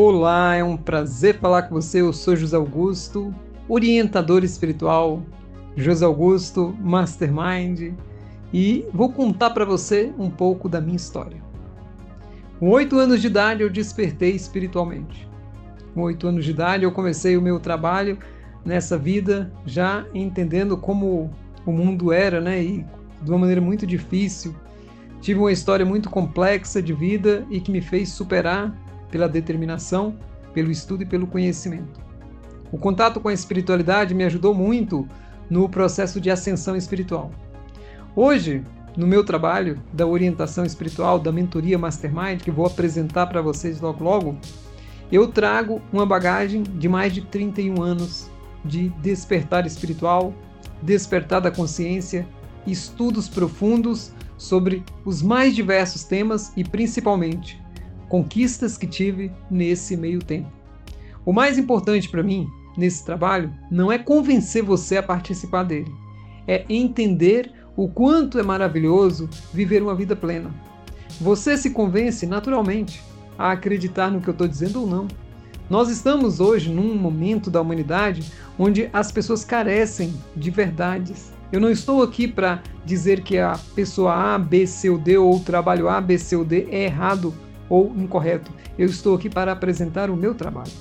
Olá, é um prazer falar com você. Eu sou José Augusto, orientador espiritual, José Augusto Mastermind, e vou contar para você um pouco da minha história. Com oito anos de idade eu despertei espiritualmente. Com oito anos de idade eu comecei o meu trabalho nessa vida já entendendo como o mundo era, né? E de uma maneira muito difícil. Tive uma história muito complexa de vida e que me fez superar pela determinação, pelo estudo e pelo conhecimento. O contato com a espiritualidade me ajudou muito no processo de ascensão espiritual. Hoje, no meu trabalho da orientação espiritual, da mentoria Mastermind, que vou apresentar para vocês logo logo, eu trago uma bagagem de mais de 31 anos de despertar espiritual, despertar da consciência, estudos profundos sobre os mais diversos temas e principalmente conquistas que tive nesse meio tempo. O mais importante para mim nesse trabalho não é convencer você a participar dele, é entender o quanto é maravilhoso viver uma vida plena. Você se convence naturalmente a acreditar no que eu estou dizendo ou não. Nós estamos hoje num momento da humanidade onde as pessoas carecem de verdades. Eu não estou aqui para dizer que a pessoa A, B, C ou D ou o trabalho A, B, C ou D é errado ou incorreto. Eu estou aqui para apresentar o meu trabalho.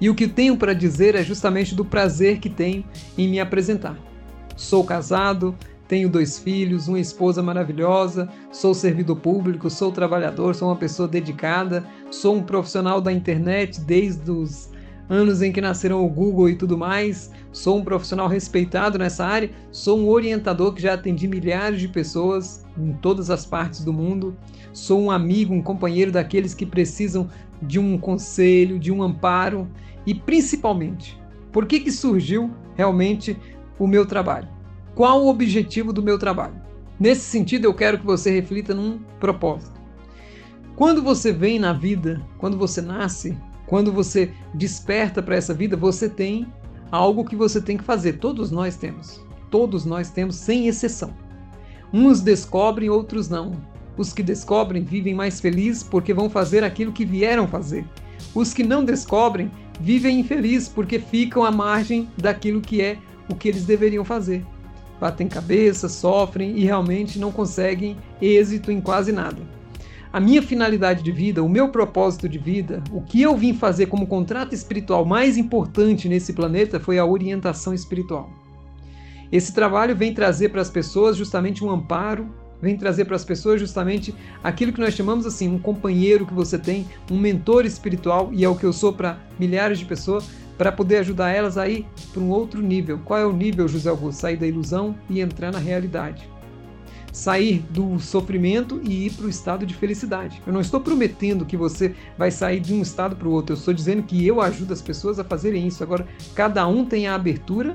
E o que tenho para dizer é justamente do prazer que tenho em me apresentar. Sou casado, tenho dois filhos, uma esposa maravilhosa, sou servidor público, sou trabalhador, sou uma pessoa dedicada, sou um profissional da internet desde os anos em que nasceram o Google e tudo mais, sou um profissional respeitado nessa área, sou um orientador que já atendi milhares de pessoas em todas as partes do mundo, sou um amigo, um companheiro daqueles que precisam de um conselho, de um amparo e principalmente, por que, que surgiu realmente o meu trabalho? Qual o objetivo do meu trabalho? Nesse sentido, eu quero que você reflita num propósito. Quando você vem na vida, quando você nasce, quando você desperta para essa vida, você tem algo que você tem que fazer. Todos nós temos. Todos nós temos, sem exceção. Uns descobrem, outros não. Os que descobrem vivem mais felizes porque vão fazer aquilo que vieram fazer. Os que não descobrem vivem infelizes porque ficam à margem daquilo que é o que eles deveriam fazer. Batem cabeça, sofrem e realmente não conseguem êxito em quase nada a minha finalidade de vida, o meu propósito de vida, o que eu vim fazer como contrato espiritual mais importante nesse planeta foi a orientação espiritual. Esse trabalho vem trazer para as pessoas justamente um amparo, vem trazer para as pessoas justamente aquilo que nós chamamos assim, um companheiro que você tem, um mentor espiritual, e é o que eu sou para milhares de pessoas, para poder ajudar elas a ir para um outro nível. Qual é o nível, José Augusto? Sair da ilusão e entrar na realidade sair do sofrimento e ir para o estado de felicidade. Eu não estou prometendo que você vai sair de um estado para o outro, eu estou dizendo que eu ajudo as pessoas a fazerem isso. Agora, cada um tem a abertura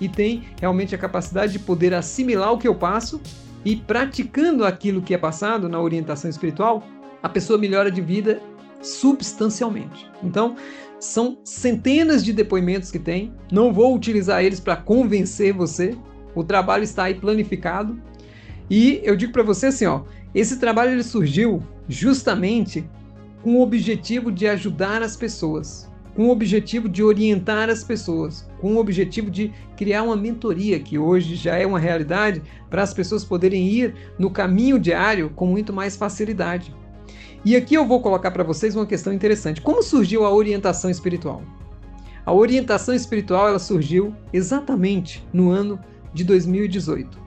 e tem realmente a capacidade de poder assimilar o que eu passo e praticando aquilo que é passado na orientação espiritual, a pessoa melhora de vida substancialmente. Então, são centenas de depoimentos que tem. Não vou utilizar eles para convencer você. O trabalho está aí planificado. E eu digo para você assim, ó, esse trabalho ele surgiu justamente com o objetivo de ajudar as pessoas, com o objetivo de orientar as pessoas, com o objetivo de criar uma mentoria que hoje já é uma realidade para as pessoas poderem ir no caminho diário com muito mais facilidade. E aqui eu vou colocar para vocês uma questão interessante. Como surgiu a orientação espiritual? A orientação espiritual ela surgiu exatamente no ano de 2018.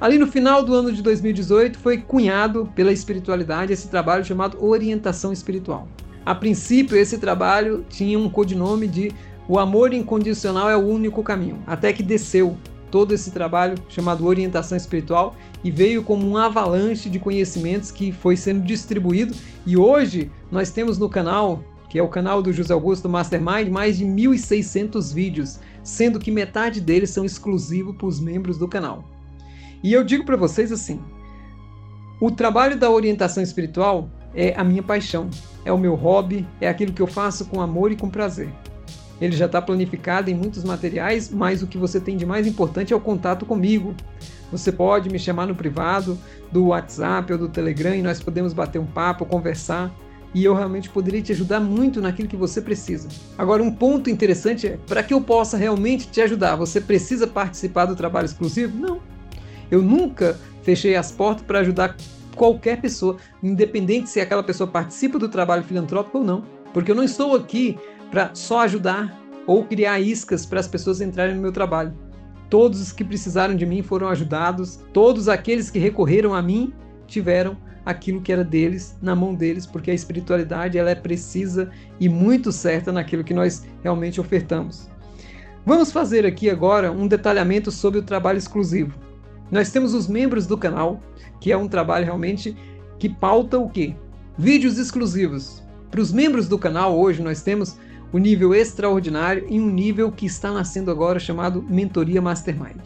Ali no final do ano de 2018 foi cunhado pela espiritualidade esse trabalho chamado Orientação Espiritual. A princípio, esse trabalho tinha um codinome de O Amor Incondicional é o Único Caminho, até que desceu todo esse trabalho chamado Orientação Espiritual e veio como um avalanche de conhecimentos que foi sendo distribuído e hoje nós temos no canal, que é o canal do José Augusto Mastermind, mais de 1.600 vídeos, sendo que metade deles são exclusivos para os membros do canal. E eu digo para vocês assim: o trabalho da orientação espiritual é a minha paixão, é o meu hobby, é aquilo que eu faço com amor e com prazer. Ele já está planificado em muitos materiais, mas o que você tem de mais importante é o contato comigo. Você pode me chamar no privado, do WhatsApp ou do Telegram e nós podemos bater um papo, conversar. e eu realmente poderia te ajudar muito naquilo que você precisa. Agora, um ponto interessante é: para que eu possa realmente te ajudar, você precisa participar do trabalho exclusivo? Não. Eu nunca fechei as portas para ajudar qualquer pessoa, independente se aquela pessoa participa do trabalho filantrópico ou não. Porque eu não estou aqui para só ajudar ou criar iscas para as pessoas entrarem no meu trabalho. Todos os que precisaram de mim foram ajudados, todos aqueles que recorreram a mim tiveram aquilo que era deles na mão deles, porque a espiritualidade ela é precisa e muito certa naquilo que nós realmente ofertamos. Vamos fazer aqui agora um detalhamento sobre o trabalho exclusivo. Nós temos os membros do canal, que é um trabalho realmente que pauta o quê? Vídeos exclusivos. Para os membros do canal hoje nós temos o nível extraordinário e um nível que está nascendo agora chamado Mentoria Mastermind.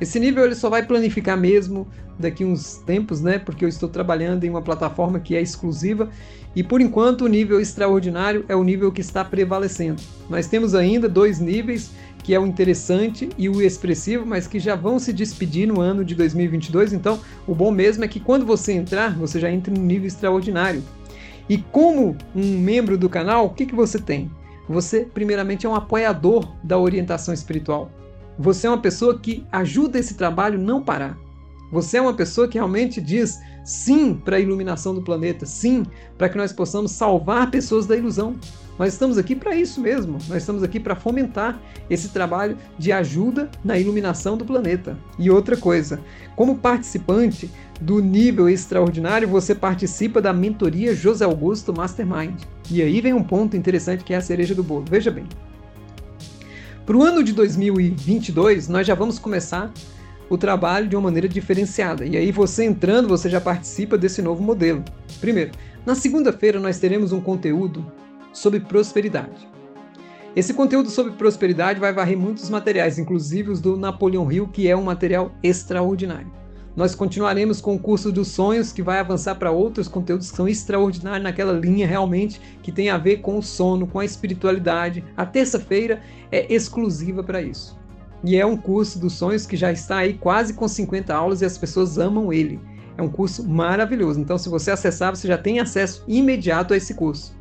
Esse nível ele só vai planificar mesmo daqui uns tempos, né? Porque eu estou trabalhando em uma plataforma que é exclusiva e por enquanto o nível extraordinário é o nível que está prevalecendo. Nós temos ainda dois níveis, que é o interessante e o expressivo, mas que já vão se despedir no ano de 2022. Então, o bom mesmo é que quando você entrar, você já entra no nível extraordinário. E como um membro do canal, o que, que você tem? Você, primeiramente, é um apoiador da orientação espiritual. Você é uma pessoa que ajuda esse trabalho não parar. Você é uma pessoa que realmente diz sim para a iluminação do planeta, sim para que nós possamos salvar pessoas da ilusão. Nós estamos aqui para isso mesmo. Nós estamos aqui para fomentar esse trabalho de ajuda na iluminação do planeta. E outra coisa, como participante do nível extraordinário, você participa da mentoria José Augusto Mastermind. E aí vem um ponto interessante que é a cereja do bolo. Veja bem. Para o ano de 2022, nós já vamos começar o trabalho de uma maneira diferenciada. E aí, você entrando, você já participa desse novo modelo. Primeiro, na segunda-feira, nós teremos um conteúdo sobre prosperidade. Esse conteúdo sobre prosperidade vai varrer muitos materiais, inclusive os do Napoleão Hill, que é um material extraordinário. Nós continuaremos com o curso dos sonhos, que vai avançar para outros conteúdos que são extraordinários naquela linha realmente que tem a ver com o sono, com a espiritualidade. A terça-feira é exclusiva para isso. E é um curso dos sonhos que já está aí quase com 50 aulas e as pessoas amam ele. É um curso maravilhoso. Então, se você acessar, você já tem acesso imediato a esse curso.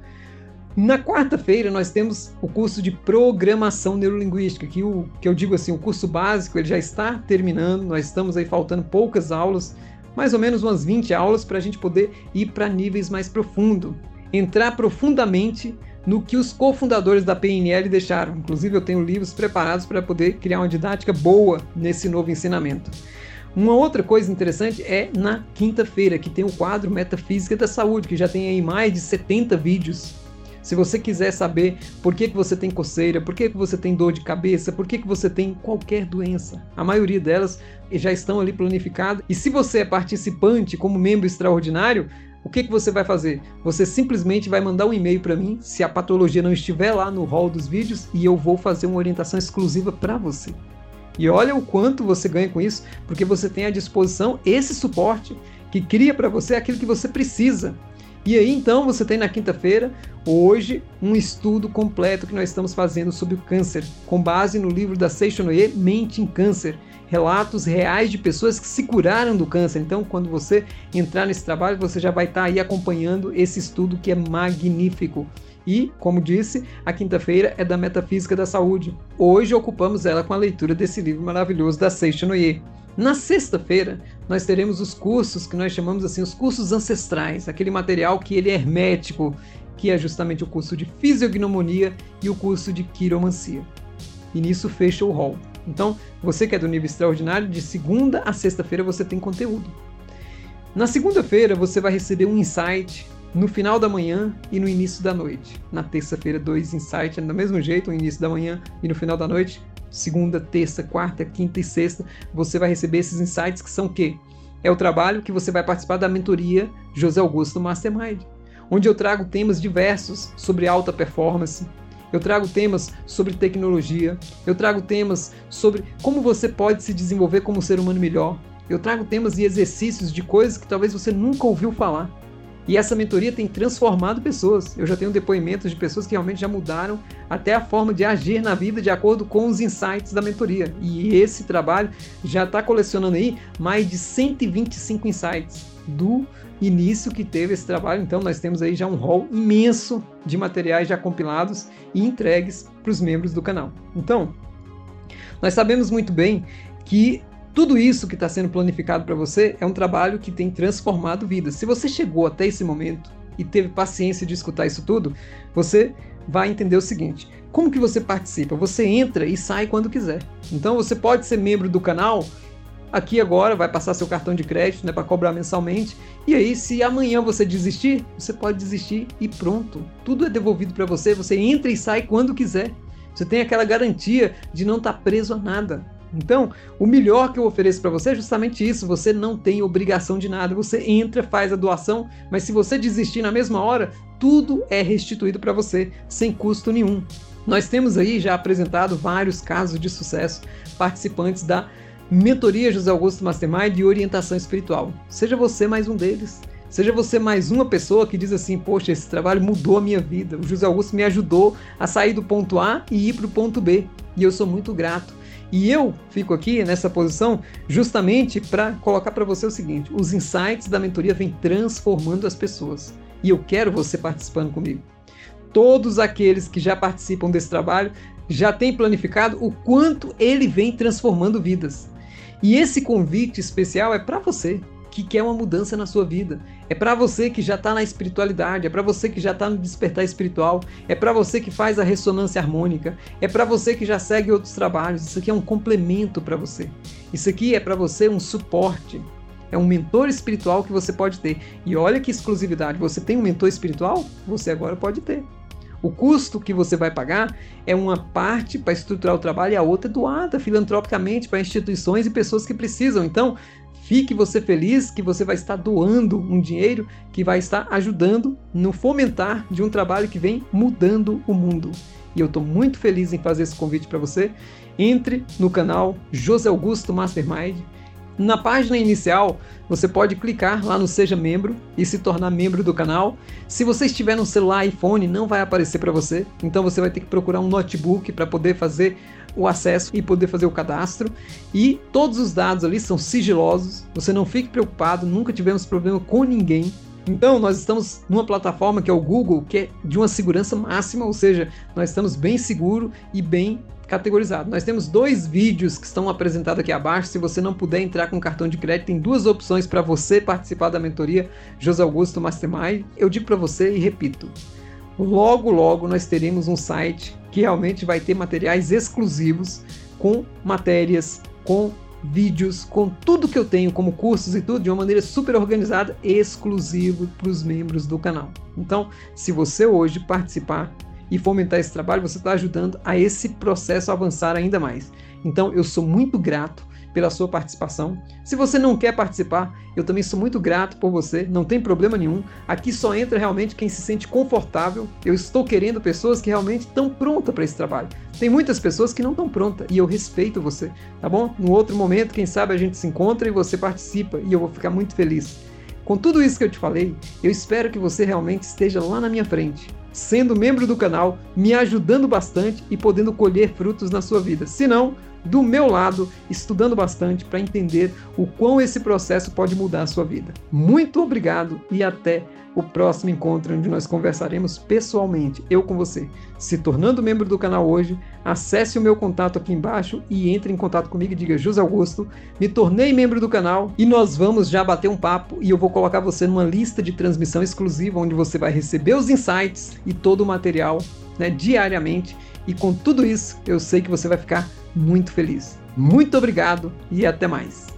Na quarta-feira nós temos o curso de programação neurolinguística, que, o, que eu digo assim, o curso básico ele já está terminando, nós estamos aí faltando poucas aulas, mais ou menos umas 20 aulas para a gente poder ir para níveis mais profundos, entrar profundamente no que os cofundadores da PNL deixaram. Inclusive eu tenho livros preparados para poder criar uma didática boa nesse novo ensinamento. Uma outra coisa interessante é na quinta-feira, que tem o quadro Metafísica da Saúde, que já tem aí mais de 70 vídeos se você quiser saber por que, que você tem coceira, por que, que você tem dor de cabeça, por que, que você tem qualquer doença, a maioria delas já estão ali planificadas. E se você é participante como membro extraordinário, o que, que você vai fazer? Você simplesmente vai mandar um e-mail para mim, se a patologia não estiver lá no hall dos vídeos, e eu vou fazer uma orientação exclusiva para você. E olha o quanto você ganha com isso, porque você tem à disposição esse suporte que cria para você aquilo que você precisa. E aí então você tem na quinta-feira, hoje, um estudo completo que nós estamos fazendo sobre o câncer, com base no livro da Seixonoye, Mente em Câncer. Relatos reais de pessoas que se curaram do câncer. Então, quando você entrar nesse trabalho, você já vai estar aí acompanhando esse estudo que é magnífico. E, como disse, a quinta-feira é da Metafísica da Saúde. Hoje ocupamos ela com a leitura desse livro maravilhoso da Seixonoye. Na sexta-feira, nós teremos os cursos que nós chamamos assim, os cursos ancestrais, aquele material que ele é hermético, que é justamente o curso de fisiognomonia e o curso de quiromancia. E nisso fecha o hall. Então, você que é do nível extraordinário, de segunda a sexta-feira você tem conteúdo. Na segunda-feira você vai receber um insight no final da manhã e no início da noite. Na terça-feira, dois insights do mesmo jeito, no início da manhã e no final da noite segunda, terça, quarta, quinta e sexta, você vai receber esses insights que são o quê? É o trabalho que você vai participar da mentoria José Augusto Mastermind, onde eu trago temas diversos sobre alta performance, eu trago temas sobre tecnologia, eu trago temas sobre como você pode se desenvolver como ser humano melhor, eu trago temas e exercícios de coisas que talvez você nunca ouviu falar. E essa mentoria tem transformado pessoas. Eu já tenho depoimentos de pessoas que realmente já mudaram até a forma de agir na vida de acordo com os insights da mentoria. E esse trabalho já está colecionando aí mais de 125 insights do início que teve esse trabalho. Então, nós temos aí já um rol imenso de materiais já compilados e entregues para os membros do canal. Então, nós sabemos muito bem que tudo isso que está sendo planificado para você é um trabalho que tem transformado vidas. Se você chegou até esse momento e teve paciência de escutar isso tudo, você vai entender o seguinte: como que você participa? Você entra e sai quando quiser. Então você pode ser membro do canal aqui agora, vai passar seu cartão de crédito né, para cobrar mensalmente. E aí, se amanhã você desistir, você pode desistir e pronto. Tudo é devolvido para você, você entra e sai quando quiser. Você tem aquela garantia de não estar tá preso a nada. Então, o melhor que eu ofereço para você é justamente isso. Você não tem obrigação de nada. Você entra, faz a doação, mas se você desistir na mesma hora, tudo é restituído para você sem custo nenhum. Nós temos aí já apresentado vários casos de sucesso, participantes da Mentoria José Augusto Mastermind e Orientação Espiritual. Seja você mais um deles. Seja você mais uma pessoa que diz assim: Poxa, esse trabalho mudou a minha vida. O José Augusto me ajudou a sair do ponto A e ir para o ponto B. E eu sou muito grato. E eu fico aqui nessa posição justamente para colocar para você o seguinte: os insights da mentoria vêm transformando as pessoas. E eu quero você participando comigo. Todos aqueles que já participam desse trabalho já têm planificado o quanto ele vem transformando vidas. E esse convite especial é para você que quer uma mudança na sua vida. É para você que já está na espiritualidade, é para você que já está no despertar espiritual, é para você que faz a ressonância harmônica, é para você que já segue outros trabalhos. Isso aqui é um complemento para você. Isso aqui é para você um suporte. É um mentor espiritual que você pode ter. E olha que exclusividade, você tem um mentor espiritual? Você agora pode ter. O custo que você vai pagar é uma parte para estruturar o trabalho e a outra é doada filantropicamente para instituições e pessoas que precisam. Então, Fique você feliz que você vai estar doando um dinheiro que vai estar ajudando no fomentar de um trabalho que vem mudando o mundo. E eu estou muito feliz em fazer esse convite para você. Entre no canal José Augusto Mastermind. Na página inicial, você pode clicar lá no Seja Membro e se tornar membro do canal. Se você estiver no celular iPhone, não vai aparecer para você, então você vai ter que procurar um notebook para poder fazer o acesso e poder fazer o cadastro. E todos os dados ali são sigilosos, você não fique preocupado, nunca tivemos problema com ninguém. Então, nós estamos numa plataforma que é o Google, que é de uma segurança máxima, ou seja, nós estamos bem seguro e bem categorizado. Nós temos dois vídeos que estão apresentados aqui abaixo. Se você não puder entrar com cartão de crédito, tem duas opções para você participar da mentoria José Augusto Mastermind. Eu digo para você e repito: logo, logo nós teremos um site que realmente vai ter materiais exclusivos com matérias, com vídeos, com tudo que eu tenho como cursos e tudo de uma maneira super organizada, exclusivo para os membros do canal. Então, se você hoje participar e fomentar esse trabalho, você está ajudando a esse processo avançar ainda mais. Então, eu sou muito grato pela sua participação. Se você não quer participar, eu também sou muito grato por você, não tem problema nenhum. Aqui só entra realmente quem se sente confortável. Eu estou querendo pessoas que realmente estão prontas para esse trabalho. Tem muitas pessoas que não estão prontas e eu respeito você, tá bom? No outro momento, quem sabe a gente se encontra e você participa e eu vou ficar muito feliz. Com tudo isso que eu te falei, eu espero que você realmente esteja lá na minha frente, sendo membro do canal, me ajudando bastante e podendo colher frutos na sua vida. Se não, do meu lado, estudando bastante para entender o quão esse processo pode mudar a sua vida. Muito obrigado e até o próximo encontro onde nós conversaremos pessoalmente, eu com você. Se tornando membro do canal hoje, acesse o meu contato aqui embaixo e entre em contato comigo e diga José Augusto, me tornei membro do canal e nós vamos já bater um papo e eu vou colocar você numa lista de transmissão exclusiva onde você vai receber os insights e todo o material né, diariamente. E com tudo isso, eu sei que você vai ficar muito feliz. Muito obrigado e até mais.